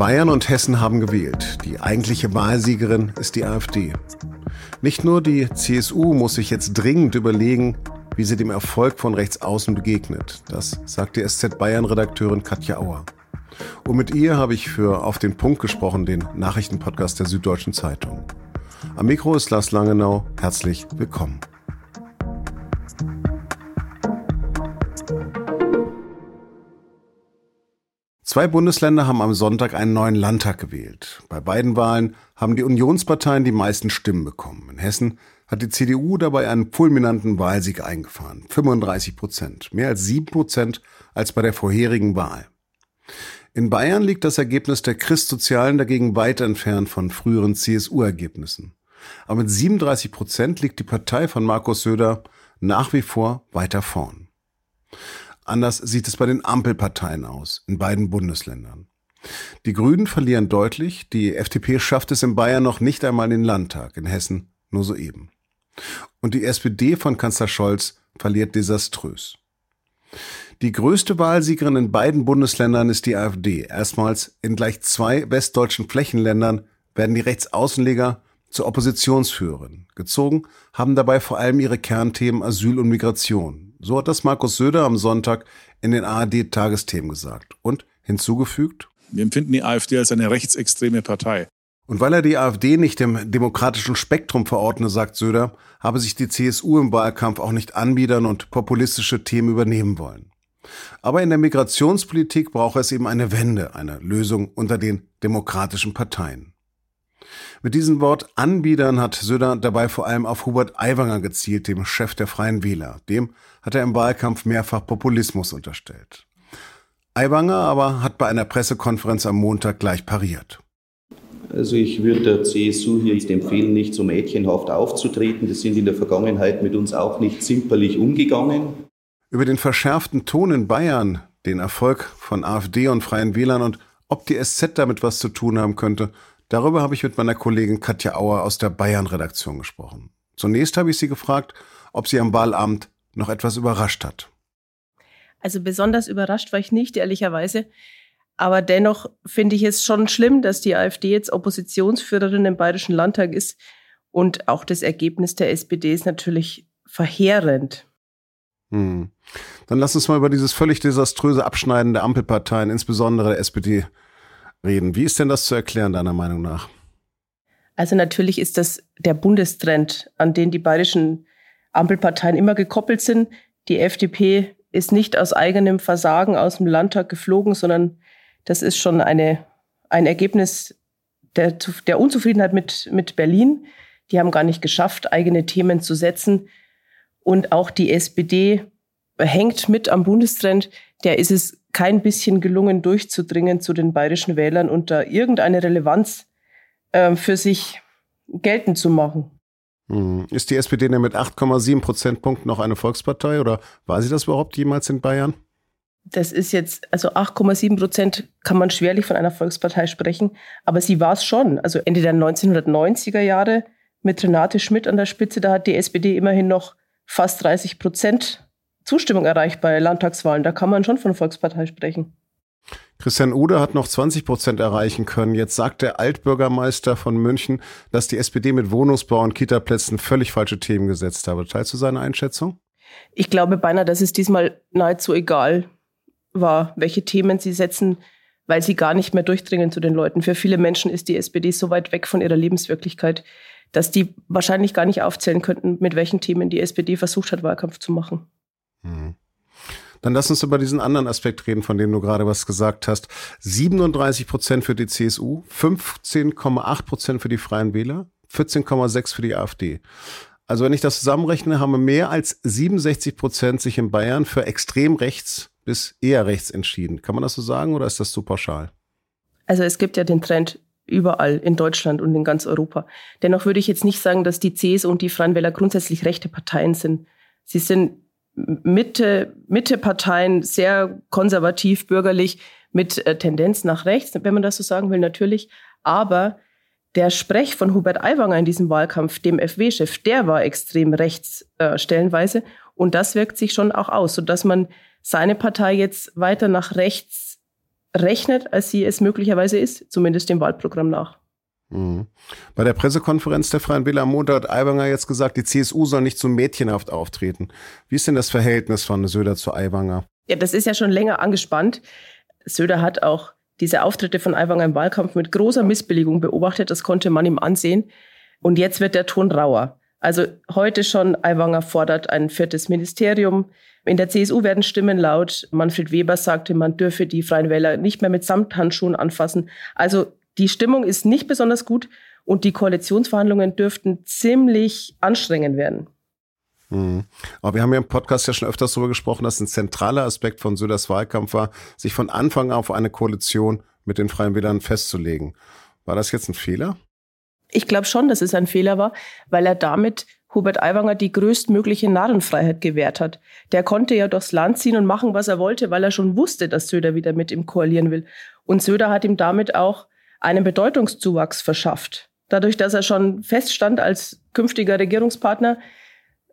Bayern und Hessen haben gewählt. Die eigentliche Wahlsiegerin ist die AfD. Nicht nur die CSU muss sich jetzt dringend überlegen, wie sie dem Erfolg von rechts außen begegnet. Das sagt die SZ Bayern-Redakteurin Katja Auer. Und mit ihr habe ich für Auf den Punkt gesprochen, den Nachrichtenpodcast der Süddeutschen Zeitung. Am Mikro ist Lars Langenau. Herzlich willkommen. Zwei Bundesländer haben am Sonntag einen neuen Landtag gewählt. Bei beiden Wahlen haben die Unionsparteien die meisten Stimmen bekommen. In Hessen hat die CDU dabei einen fulminanten Wahlsieg eingefahren. 35 Prozent. Mehr als sieben Prozent als bei der vorherigen Wahl. In Bayern liegt das Ergebnis der Christsozialen dagegen weit entfernt von früheren CSU-Ergebnissen. Aber mit 37 Prozent liegt die Partei von Markus Söder nach wie vor weiter vorn. Anders sieht es bei den Ampelparteien aus, in beiden Bundesländern. Die Grünen verlieren deutlich, die FDP schafft es in Bayern noch nicht einmal in den Landtag, in Hessen nur soeben. Und die SPD von Kanzler Scholz verliert desaströs. Die größte Wahlsiegerin in beiden Bundesländern ist die AfD. Erstmals in gleich zwei westdeutschen Flächenländern werden die Rechtsaußenleger zur Oppositionsführerin. Gezogen haben dabei vor allem ihre Kernthemen Asyl und Migration. So hat das Markus Söder am Sonntag in den ARD-Tagesthemen gesagt und hinzugefügt. Wir empfinden die AfD als eine rechtsextreme Partei. Und weil er die AfD nicht im demokratischen Spektrum verordne, sagt Söder, habe sich die CSU im Wahlkampf auch nicht anbiedern und populistische Themen übernehmen wollen. Aber in der Migrationspolitik brauche es eben eine Wende, eine Lösung unter den demokratischen Parteien. Mit diesem Wort Anbiedern hat Söder dabei vor allem auf Hubert Aiwanger gezielt, dem Chef der Freien Wähler. Dem hat er im Wahlkampf mehrfach Populismus unterstellt. Aiwanger aber hat bei einer Pressekonferenz am Montag gleich pariert. Also ich würde der CSU hier empfehlen, nicht so mädchenhaft aufzutreten. Das sind in der Vergangenheit mit uns auch nicht zimperlich umgegangen. Über den verschärften Ton in Bayern, den Erfolg von AfD und Freien Wählern und ob die SZ damit was zu tun haben könnte, Darüber habe ich mit meiner Kollegin Katja Auer aus der Bayern-Redaktion gesprochen. Zunächst habe ich sie gefragt, ob sie am Wahlamt noch etwas überrascht hat. Also besonders überrascht war ich nicht, ehrlicherweise. Aber dennoch finde ich es schon schlimm, dass die AfD jetzt Oppositionsführerin im Bayerischen Landtag ist. Und auch das Ergebnis der SPD ist natürlich verheerend. Hm. Dann lass uns mal über dieses völlig desaströse Abschneiden der Ampelparteien, insbesondere der SPD, reden. Wie ist denn das zu erklären, deiner Meinung nach? Also natürlich ist das der Bundestrend, an den die bayerischen Ampelparteien immer gekoppelt sind. Die FDP ist nicht aus eigenem Versagen aus dem Landtag geflogen, sondern das ist schon eine, ein Ergebnis der, der Unzufriedenheit mit, mit Berlin. Die haben gar nicht geschafft, eigene Themen zu setzen. Und auch die SPD hängt mit am Bundestrend. Der ist es kein bisschen gelungen, durchzudringen zu den bayerischen Wählern und da irgendeine Relevanz äh, für sich geltend zu machen. Hm. Ist die SPD denn mit 8,7 Prozentpunkten noch eine Volkspartei oder war sie das überhaupt jemals in Bayern? Das ist jetzt, also 8,7 Prozent kann man schwerlich von einer Volkspartei sprechen, aber sie war es schon. Also Ende der 1990er Jahre mit Renate Schmidt an der Spitze, da hat die SPD immerhin noch fast 30 Prozent Zustimmung erreicht bei Landtagswahlen. Da kann man schon von Volkspartei sprechen. Christian Ude hat noch 20 Prozent erreichen können. Jetzt sagt der Altbürgermeister von München, dass die SPD mit Wohnungsbau und Kitaplätzen völlig falsche Themen gesetzt habe. Teilst du seine Einschätzung? Ich glaube beinahe, dass es diesmal nahezu egal war, welche Themen sie setzen, weil sie gar nicht mehr durchdringen zu den Leuten. Für viele Menschen ist die SPD so weit weg von ihrer Lebenswirklichkeit, dass die wahrscheinlich gar nicht aufzählen könnten, mit welchen Themen die SPD versucht hat, Wahlkampf zu machen. Hm. Dann lass uns über diesen anderen Aspekt reden, von dem du gerade was gesagt hast. 37 Prozent für die CSU, 15,8 Prozent für die Freien Wähler, 14,6 für die AfD. Also wenn ich das zusammenrechne, haben mehr als 67 Prozent sich in Bayern für extrem rechts bis eher rechts entschieden. Kann man das so sagen oder ist das zu pauschal? Also es gibt ja den Trend überall in Deutschland und in ganz Europa. Dennoch würde ich jetzt nicht sagen, dass die CSU und die Freien Wähler grundsätzlich rechte Parteien sind. Sie sind Mitte, Mitte-Parteien sehr konservativ, bürgerlich, mit äh, Tendenz nach rechts, wenn man das so sagen will, natürlich. Aber der Sprech von Hubert Aiwanger in diesem Wahlkampf, dem FW-Chef, der war extrem rechts äh, stellenweise. Und das wirkt sich schon auch aus, sodass man seine Partei jetzt weiter nach rechts rechnet, als sie es möglicherweise ist, zumindest dem Wahlprogramm nach. Mhm. Bei der Pressekonferenz der Freien Wähler am Montag hat Aiwanger jetzt gesagt, die CSU soll nicht so mädchenhaft auftreten. Wie ist denn das Verhältnis von Söder zu Aiwanger? Ja, das ist ja schon länger angespannt. Söder hat auch diese Auftritte von Aiwanger im Wahlkampf mit großer Missbilligung beobachtet. Das konnte man ihm ansehen. Und jetzt wird der Ton rauer. Also heute schon, Aiwanger fordert ein viertes Ministerium. In der CSU werden Stimmen laut. Manfred Weber sagte, man dürfe die Freien Wähler nicht mehr mit Samthandschuhen anfassen. Also die Stimmung ist nicht besonders gut und die Koalitionsverhandlungen dürften ziemlich anstrengend werden. Mhm. Aber wir haben ja im Podcast ja schon öfters darüber gesprochen, dass ein zentraler Aspekt von Söders Wahlkampf war, sich von Anfang an auf eine Koalition mit den Freien Wählern festzulegen. War das jetzt ein Fehler? Ich glaube schon, dass es ein Fehler war, weil er damit Hubert Aiwanger die größtmögliche Narrenfreiheit gewährt hat. Der konnte ja durchs Land ziehen und machen, was er wollte, weil er schon wusste, dass Söder wieder mit ihm koalieren will. Und Söder hat ihm damit auch einen Bedeutungszuwachs verschafft. Dadurch, dass er schon feststand als künftiger Regierungspartner,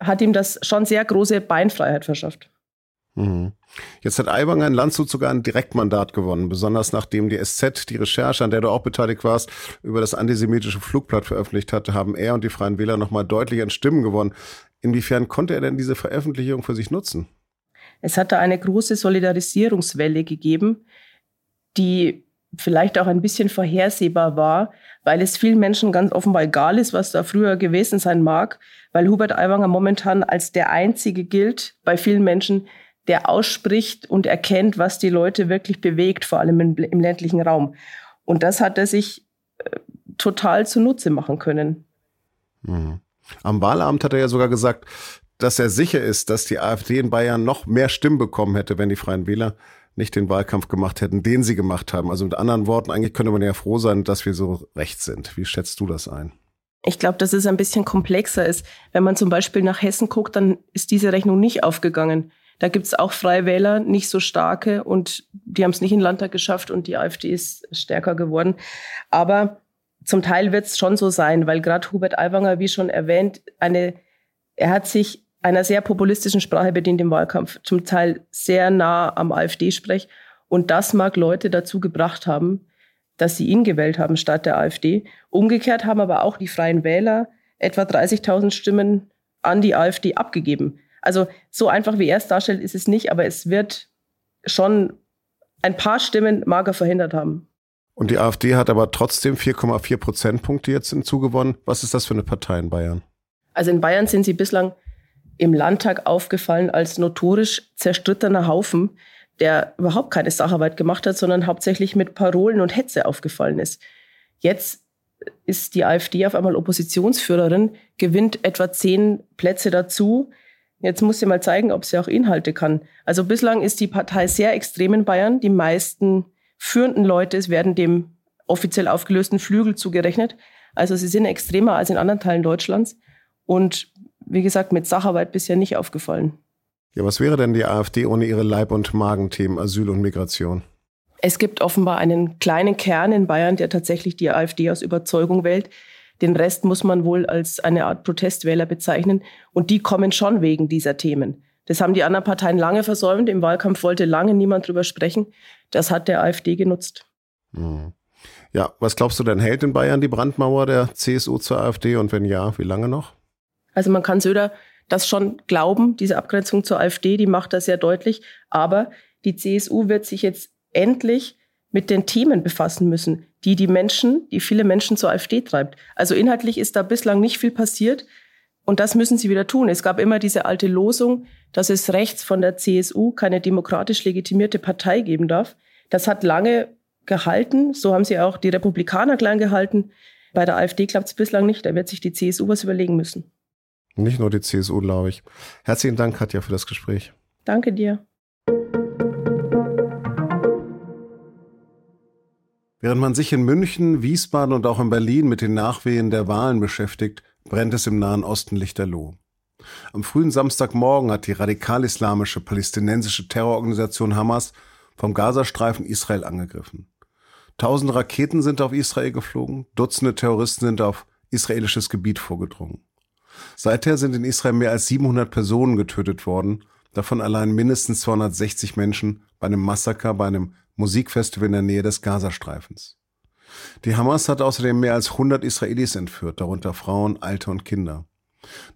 hat ihm das schon sehr große Beinfreiheit verschafft. Mhm. Jetzt hat Aiwanger in Landshut sogar ein Direktmandat gewonnen, besonders nachdem die SZ die Recherche, an der du auch beteiligt warst, über das antisemitische Flugblatt veröffentlicht hatte, haben er und die Freien Wähler nochmal deutlich an Stimmen gewonnen. Inwiefern konnte er denn diese Veröffentlichung für sich nutzen? Es hat da eine große Solidarisierungswelle gegeben, die vielleicht auch ein bisschen vorhersehbar war, weil es vielen Menschen ganz offenbar egal ist, was da früher gewesen sein mag, weil Hubert Aiwanger momentan als der Einzige gilt bei vielen Menschen, der ausspricht und erkennt, was die Leute wirklich bewegt, vor allem im, im ländlichen Raum. Und das hat er sich äh, total zunutze machen können. Mhm. Am Wahlabend hat er ja sogar gesagt, dass er sicher ist, dass die AfD in Bayern noch mehr Stimmen bekommen hätte, wenn die Freien Wähler nicht den Wahlkampf gemacht hätten, den sie gemacht haben. Also mit anderen Worten, eigentlich könnte man ja froh sein, dass wir so rechts sind. Wie schätzt du das ein? Ich glaube, dass es ein bisschen komplexer ist. Wenn man zum Beispiel nach Hessen guckt, dann ist diese Rechnung nicht aufgegangen. Da gibt es auch Freie Wähler, nicht so starke und die haben es nicht in den Landtag geschafft und die AfD ist stärker geworden. Aber zum Teil wird es schon so sein, weil gerade Hubert Aiwanger, wie schon erwähnt, eine, er hat sich einer sehr populistischen Sprache bedient im Wahlkampf, zum Teil sehr nah am AfD-Sprech. Und das mag Leute dazu gebracht haben, dass sie ihn gewählt haben statt der AfD. Umgekehrt haben aber auch die Freien Wähler etwa 30.000 Stimmen an die AfD abgegeben. Also so einfach wie er es darstellt, ist es nicht, aber es wird schon ein paar Stimmen mager verhindert haben. Und die AfD hat aber trotzdem 4,4 Prozentpunkte jetzt hinzugewonnen. Was ist das für eine Partei in Bayern? Also in Bayern sind sie bislang im Landtag aufgefallen als notorisch zerstrittener Haufen, der überhaupt keine Sacharbeit gemacht hat, sondern hauptsächlich mit Parolen und Hetze aufgefallen ist. Jetzt ist die AfD auf einmal Oppositionsführerin, gewinnt etwa zehn Plätze dazu. Jetzt muss sie mal zeigen, ob sie auch Inhalte kann. Also bislang ist die Partei sehr extrem in Bayern. Die meisten führenden Leute werden dem offiziell aufgelösten Flügel zugerechnet. Also sie sind extremer als in anderen Teilen Deutschlands. Und wie gesagt, mit Sacharbeit bisher nicht aufgefallen. Ja, was wäre denn die AfD ohne ihre Leib- und Magenthemen Asyl und Migration? Es gibt offenbar einen kleinen Kern in Bayern, der tatsächlich die AfD aus Überzeugung wählt. Den Rest muss man wohl als eine Art Protestwähler bezeichnen. Und die kommen schon wegen dieser Themen. Das haben die anderen Parteien lange versäumt. Im Wahlkampf wollte lange niemand drüber sprechen. Das hat der AfD genutzt. Mhm. Ja, was glaubst du denn, hält in Bayern die Brandmauer der CSU zur AfD? Und wenn ja, wie lange noch? Also man kann Söder das schon glauben, diese Abgrenzung zur AfD, die macht das sehr deutlich. Aber die CSU wird sich jetzt endlich mit den Themen befassen müssen, die die Menschen, die viele Menschen zur AfD treibt. Also inhaltlich ist da bislang nicht viel passiert. Und das müssen sie wieder tun. Es gab immer diese alte Losung, dass es rechts von der CSU keine demokratisch legitimierte Partei geben darf. Das hat lange gehalten. So haben sie auch die Republikaner klein gehalten. Bei der AfD klappt es bislang nicht. Da wird sich die CSU was überlegen müssen. Nicht nur die CSU, glaube ich. Herzlichen Dank, Katja, für das Gespräch. Danke dir. Während man sich in München, Wiesbaden und auch in Berlin mit den Nachwehen der Wahlen beschäftigt, brennt es im Nahen Osten lichterloh. Am frühen Samstagmorgen hat die radikal-islamische palästinensische Terrororganisation Hamas vom Gazastreifen Israel angegriffen. Tausende Raketen sind auf Israel geflogen, Dutzende Terroristen sind auf israelisches Gebiet vorgedrungen. Seither sind in Israel mehr als 700 Personen getötet worden, davon allein mindestens 260 Menschen bei einem Massaker bei einem Musikfestival in der Nähe des Gazastreifens. Die Hamas hat außerdem mehr als 100 Israelis entführt, darunter Frauen, Alte und Kinder.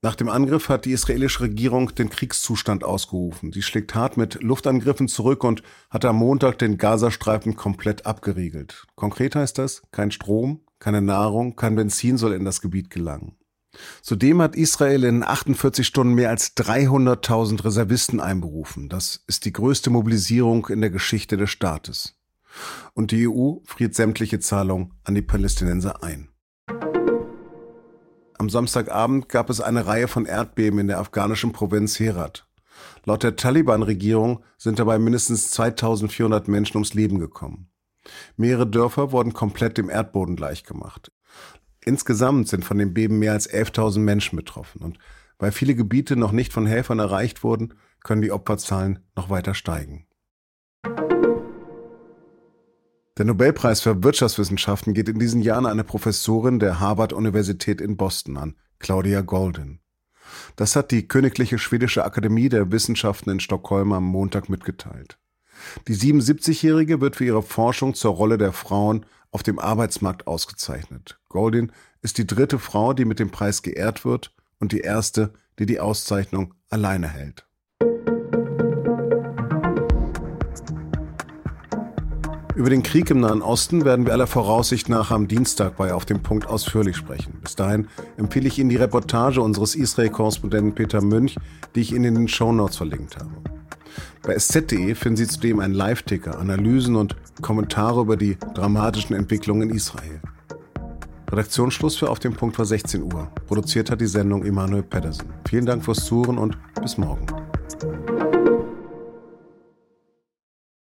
Nach dem Angriff hat die israelische Regierung den Kriegszustand ausgerufen. Sie schlägt hart mit Luftangriffen zurück und hat am Montag den Gazastreifen komplett abgeriegelt. Konkret heißt das, kein Strom, keine Nahrung, kein Benzin soll in das Gebiet gelangen. Zudem hat Israel in 48 Stunden mehr als 300.000 Reservisten einberufen. Das ist die größte Mobilisierung in der Geschichte des Staates. Und die EU friert sämtliche Zahlungen an die Palästinenser ein. Am Samstagabend gab es eine Reihe von Erdbeben in der afghanischen Provinz Herat. Laut der Taliban-Regierung sind dabei mindestens 2400 Menschen ums Leben gekommen. Mehrere Dörfer wurden komplett dem Erdboden gleichgemacht. Insgesamt sind von dem Beben mehr als 11.000 Menschen betroffen und weil viele Gebiete noch nicht von Helfern erreicht wurden, können die Opferzahlen noch weiter steigen. Der Nobelpreis für Wirtschaftswissenschaften geht in diesen Jahren eine Professorin der Harvard-Universität in Boston an, Claudia Golden. Das hat die Königliche Schwedische Akademie der Wissenschaften in Stockholm am Montag mitgeteilt. Die 77-Jährige wird für ihre Forschung zur Rolle der Frauen auf dem Arbeitsmarkt ausgezeichnet. Goldin ist die dritte Frau, die mit dem Preis geehrt wird und die erste, die die Auszeichnung alleine hält. Über den Krieg im Nahen Osten werden wir aller Voraussicht nach am Dienstag bei Auf dem Punkt ausführlich sprechen. Bis dahin empfehle ich Ihnen die Reportage unseres Israel-Korrespondenten Peter Münch, die ich Ihnen in den Shownotes verlinkt habe. Bei sz.de finden Sie zudem einen Live-Ticker, Analysen und Kommentare über die dramatischen Entwicklungen in Israel. Redaktionsschluss für Auf dem Punkt war 16 Uhr. Produziert hat die Sendung Emanuel Pedersen. Vielen Dank fürs Zuhören und bis morgen.